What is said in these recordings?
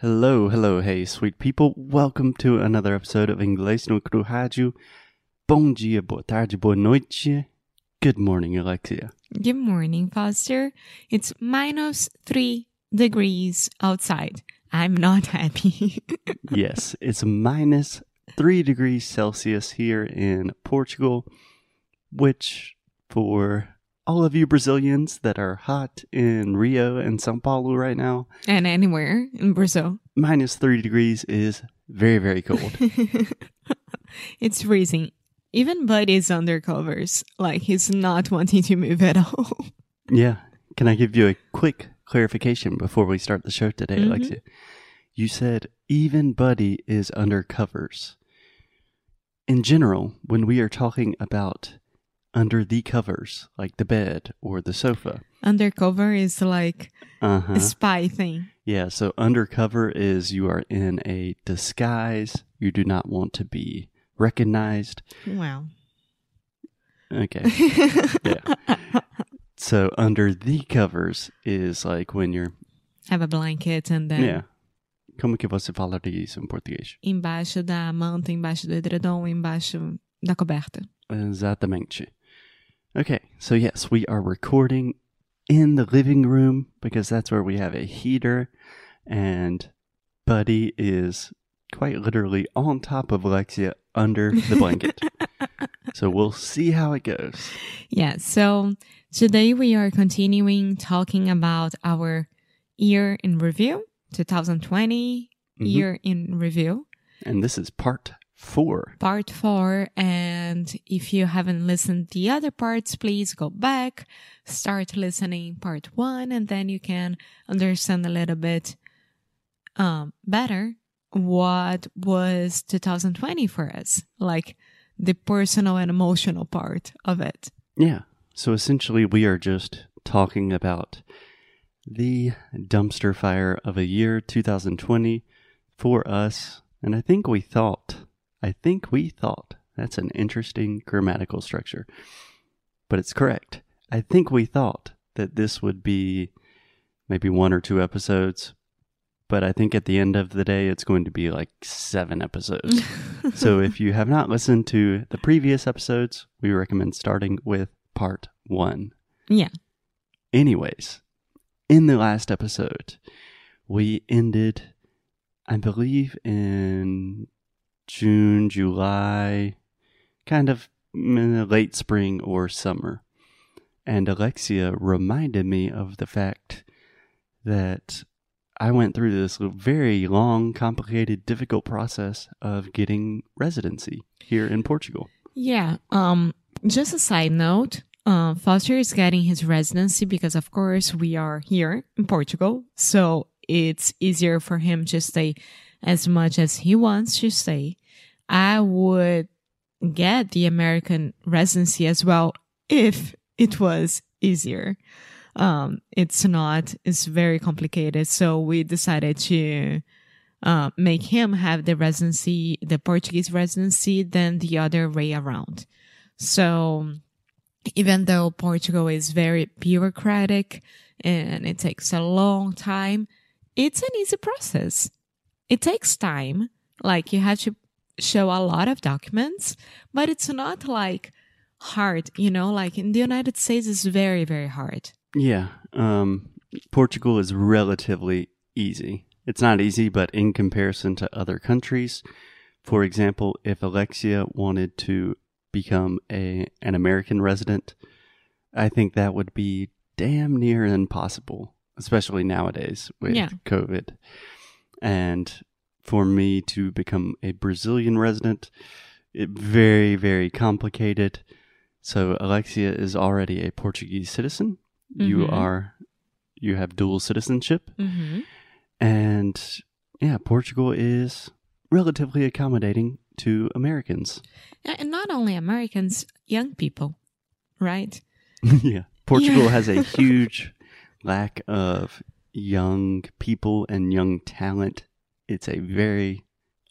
Hello, hello, hey, sweet people. Welcome to another episode of Inglês no Cru Rádio. Bom dia, boa tarde, boa noite. Good morning, Alexia. Good morning, Foster. It's minus three degrees outside. I'm not happy. yes, it's minus three degrees Celsius here in Portugal, which for all of you Brazilians that are hot in Rio and Sao Paulo right now, and anywhere in Brazil. minus three degrees is very, very cold. it's freezing. Even Bud is under covers. Like he's not wanting to move at all. yeah. Can I give you a quick clarification before we start the show today, Mhm. Alexia? You said even Buddy is under covers. In general, when we are talking about under the covers, like the bed or the sofa, Undercover is like uh a spy thing. Yeah, so undercover is you are in a disguise. You do not want to be recognized. Wow. Okay. Yeah. So under the covers is like when you're Have a blanket and then Yeah. Como que você fala isso em português? embaixo da manta, embaixo do edredom, embaixo da coberta. Exatamente. Okay, so yes, we are recording in the living room because that's where we have a heater, and Buddy is quite literally on top of Alexia under the blanket. so we'll see how it goes. Yeah, so today we are continuing talking about our year in review, 2020 Mhm. year in review, And this is part four. part four. And if you haven't listened the other parts, please go back, start listening part one, and then you can understand a little bit um, better what was 2020 for us, like the personal and emotional part of it. Yeah. So essentially, we are just talking about the dumpster fire of a year 2020 for us. And I think we thought, I think we thought, that's an interesting grammatical structure, but it's correct. I think we thought that this would be maybe one or two episodes, but I think at the end of the day, it's going to be like seven episodes. so if you have not listened to the previous episodes, we recommend starting with part one. Yeah. Anyways, in the last episode, we ended, I believe, in June, July, kind of late spring or summer. And Alexia reminded me of the fact that I went through this very long, complicated, difficult process of getting residency here in Portugal. Yeah. Um, just a side note, uh, Foster is getting his residency because, of course, we are here in Portugal. So it's easier for him to stay as much as he wants to stay. I would get the American residency as well if it was easier. Um, it's not, it's very complicated. So we decided to uh, make him have the residency, the Portuguese residency, than the other way around. So even though Portugal is very bureaucratic and it takes a long time, it's an easy process. It takes time. Like you have to show a lot of documents, but it's not like hard, you know, like in the United States, it's very, very hard. Yeah, um, Portugal is relatively easy. It's not easy, but in comparison to other countries, for example, if Alexia wanted to become a an American resident, I think that would be damn near impossible, especially nowadays with Yeah. COVID. And for me to become a Brazilian resident, it very very complicated. So Alexia is already a Portuguese citizen. You Mhm. are you have dual citizenship Mm-hmm. and yeah, Portugal is relatively accommodating to Americans. And not only Americans, young people, right? yeah. Portugal Yeah. has a huge lack of young people and young talent. It's a very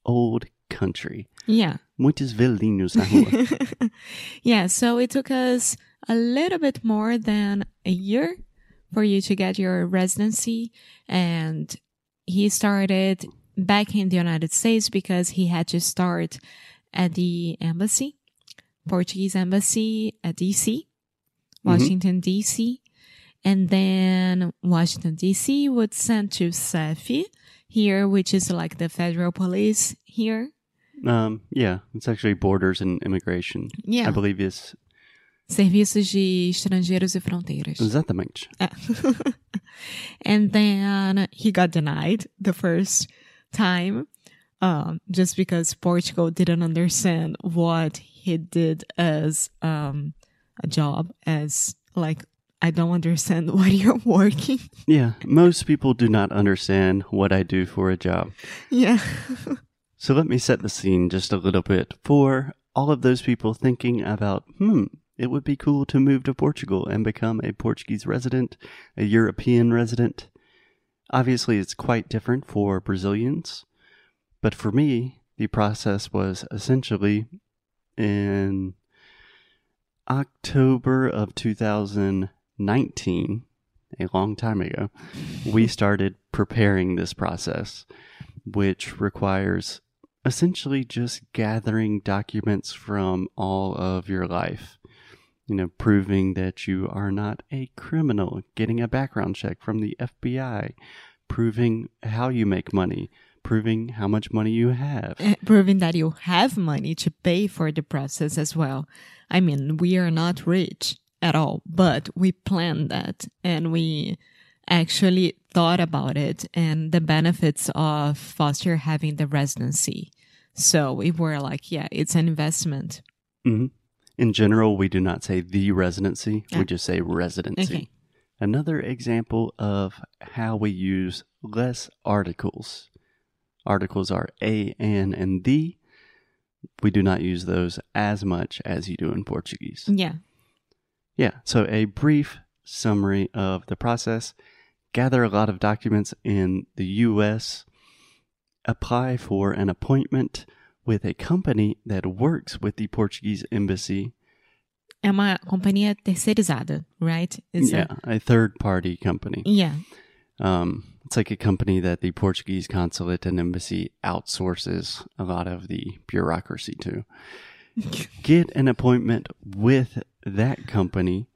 old country. Yeah. Muitos velhinhos na rua. yeah, so it took us a little bit more than a year for you to get your residency. And he started back in the United States because he had to start at the embassy, Portuguese embassy at DC, mm-hmm. Washington, DC. And then Washington, DC would send to SEF here, which is like the federal police here. Um, yeah, it's actually borders and immigration. Yeah. I believe it's Serviços de Estrangeiros e Fronteiras. exatamente. and then he got denied the first time um, just because Portugal didn't understand what he did as um, a job, as like, I don't understand what you're working. Yeah, most people do not understand what I do for a job. yeah. So let me set the scene just a little bit for all of those people thinking about, hmm, it would be cool to move to Portugal and become a Portuguese resident, a European resident. Obviously, it's quite different for Brazilians, but for me, the process was essentially in October of 2019, a long time ago, we started preparing this process, which requires essentially just gathering documents from all of your life. You know, proving that you are not a criminal, getting a background check from the FBI, proving how you make money, proving how much money you have. Uh, Proving that you have money to pay for the process as well. I mean, we are not rich at all, but we planned that and we actually thought about it and the benefits of Foster having the residency. So we were like, yeah, it's an investment. hmm In general, we do not say the residency, we just say residency. Okay. Another example of how we use less articles. Articles are a, an, and the. We do not use those as much as you do in Portuguese. Yeah. Yeah, so a brief summary of the process gather a lot of documents in the US, apply for an appointment with a company that works with the Portuguese embassy. É uma companhia terceirizada, right? It's yeah, a third party company. Yeah. Um, it's like a company that the Portuguese consulate and embassy outsources a lot of the bureaucracy to. Get an appointment with that company,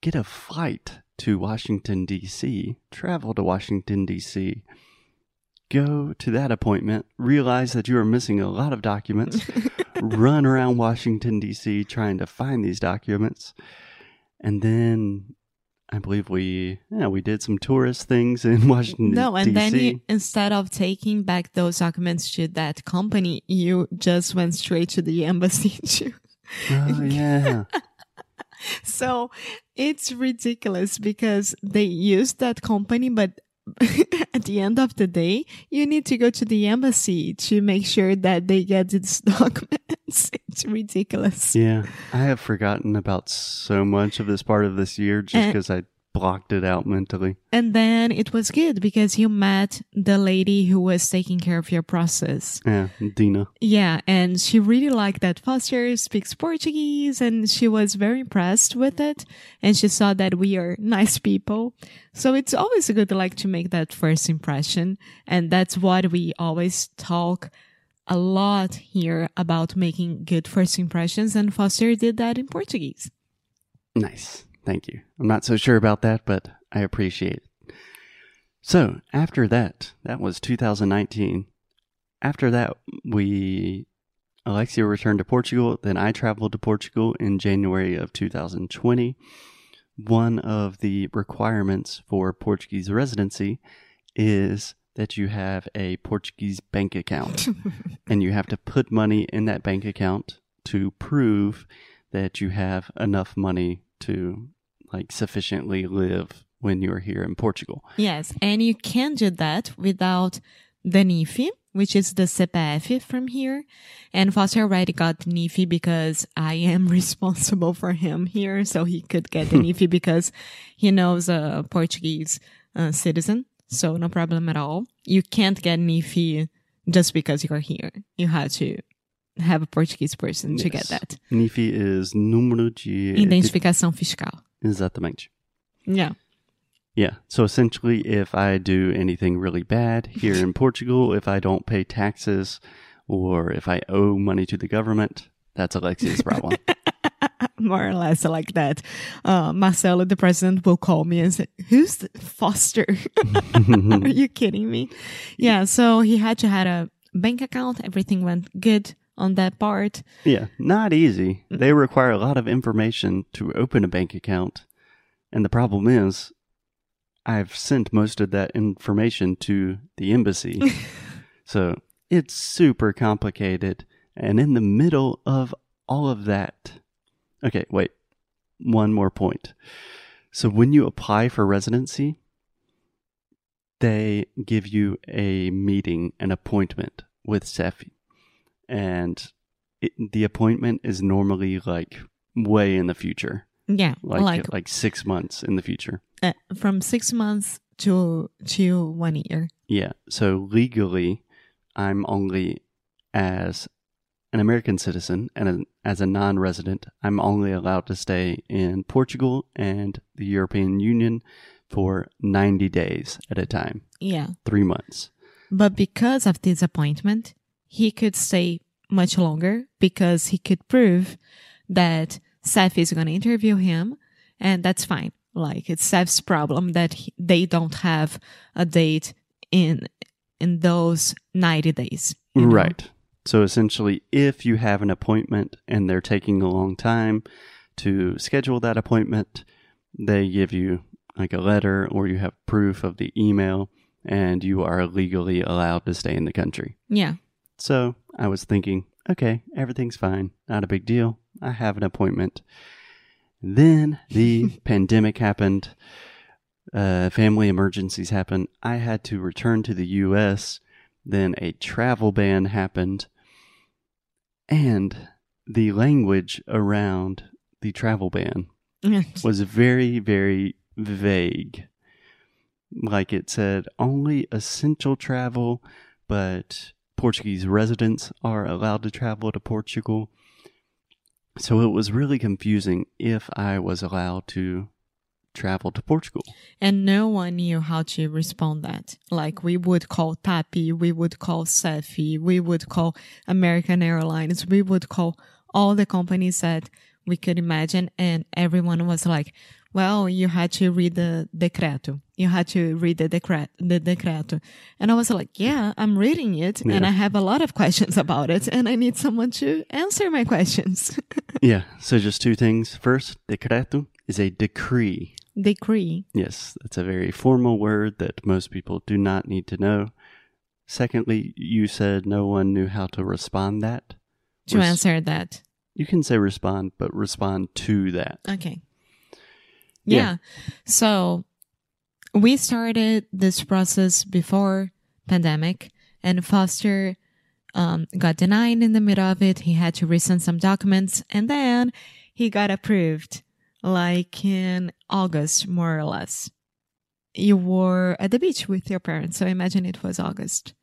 get a flight to Washington, D.C., travel to Washington, D.C., go to that appointment, realize that you are missing a lot of documents, run around Washington, D.C., trying to find these documents, and then I believe we yeah we did some tourist things in Washington No, and then you, instead of taking back those documents to that company, you just went straight to the embassy to oh yeah, So it's ridiculous because they use that company, but at the end of the day, you need to go to the embassy to make sure that they get these documents. It's ridiculous. yeah. I have forgotten about so much of this part of this year just because I blocked it out mentally. And then it was good because you met the lady who was taking care of your process. Yeah, Dina. Yeah, and she really liked that Foster speaks Portuguese and she was very impressed with it. And she saw that we are nice people. So it's always a good to like to make that first impression. And that's what we always talk a lot here about making good first impressions. And Foster did that in Portuguese. Nice. Thank you. I'm not so sure about that, but I appreciate it. So, after that, that was 2019. After that, we, Alexia returned to Portugal. Then I traveled to Portugal in January of 2020. One of the requirements for Portuguese residency is that you have a Portuguese bank account and you have to put money in that bank account to prove that you have enough money to like sufficiently live when you're here in Portugal. Yes, and you can do that without the NIFI, which is the CPF from here. And Foster already got the NIFI because I am responsible for him here, so he could get the NIFI because he knows a Portuguese uh, citizen, so no problem at all. You can't get NIFI just because you're here. You have to have a Portuguese person to get Yes. that. NIFI is número de Identificação fiscal. Exatamente. Yeah. Yeah. So essentially, if I do anything really bad here in Portugal, if I don't pay taxes or if I owe money to the government, that's Alexia's problem. More or less like that. Uh, Marcelo, the president, will call me and say, Who's the Foster? Are you kidding me? Yeah. So he had to have a bank account. Everything went good on that part. yeah. Not easy. Mm-hmm. They require a lot of information to open a bank account. And the problem is, I've sent most of that information to the embassy. so it's super complicated. And in the middle of all of that, okay, wait, one more point. So when you apply for residency, they give you a meeting, an appointment with Sefi. And it, the appointment is normally like way in the future, Yeah. like Like, like, six months in the future. uh, from six months to, to one year. Yeah. So legally, I'm only as an American citizen and as a non-resident, I'm only allowed to stay in Portugal and the European Union for 90 days at a time, Yeah. three months. But because of this appointment, he could stay much longer because he could prove that Seth is going to interview him, and that's fine. Like it's Seth's problem that he, they don't have a date in in those ninety days. you know? Right. So essentially, if you have an appointment and they're taking a long time to schedule that appointment, they give you like a letter or you have proof of the email and you are legally allowed to stay in the country. Yeah. So I was thinking, okay, everything's fine. Not a big deal. I have an appointment. Then the pandemic happened. Uh, family emergencies happened. I had to return to the U.S. Then a travel ban happened. And the language around the travel ban was very, very vague. Like it said, only essential travel, but Portuguese residents are allowed to travel to Portugal. So it was really confusing if I was allowed to travel to Portugal. and no one knew how to respond that. Like we would call Tapi, we would call Sefi, we would call American Airlines, we would call all the companies that we could imagine, and everyone was like, "Well, you had to read the decreto. You had to read the decret, the decreto." And I was like, "Yeah, I'm reading it, and I have a lot of questions about it, and I need someone to answer my questions." yeah, so just two things. First, decreto is a decree. Decree. Yes, that's a very formal word that most people do not need to know. Secondly, you said no one knew how to respond that. To Res- answer that. You can say respond, but respond to that. Okay. Yeah. Yeah. So we started this process before pandemic and Foster um, got denied in the middle of it. He had to resend some documents and then he got approved like in August, more or less. You were at the beach with your parents. So I imagine it was August.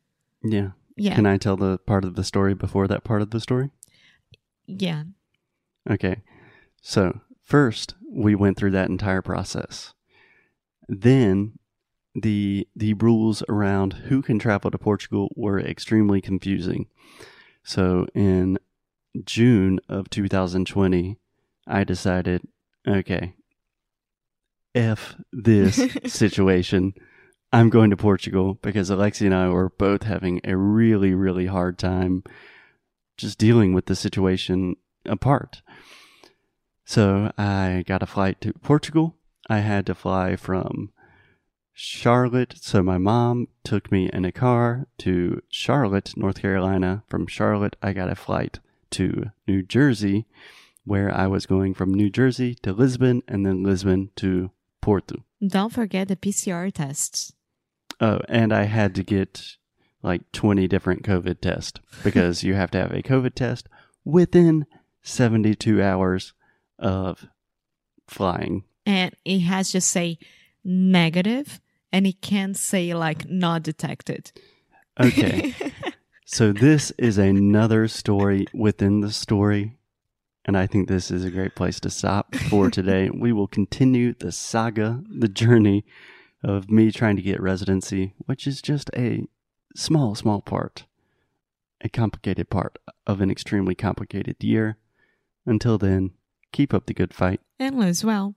Yeah. Yeah. Can I tell the part of the story before that part of the story? yeah. Okay. So, first, we went through that entire process. Then, the the rules around who can travel to Portugal were extremely confusing. So, in June of 2020, I decided, okay, F this situation. I'm going to Portugal because Alexi and I were both having a really, really hard time just dealing with the situation apart. So I got a flight to Portugal. I had to fly from Charlotte. So my mom took me in a car to Charlotte, North Carolina. From Charlotte, I got a flight to New Jersey, where I was going from New Jersey to Lisbon and then Lisbon to Porto. Don't forget the PCR tests. Oh, and I had to get like 20 different COVID tests because you have to have a COVID test within 72 hours of flying. And it has just say negative and it can't say like not detected. Okay. so this is another story within the story. And I think this is a great place to stop for today. we will continue the saga, the journey of me trying to get residency, which is just a small, small part, a complicated part of an extremely complicated year. Until then, keep up the good fight. And lose well.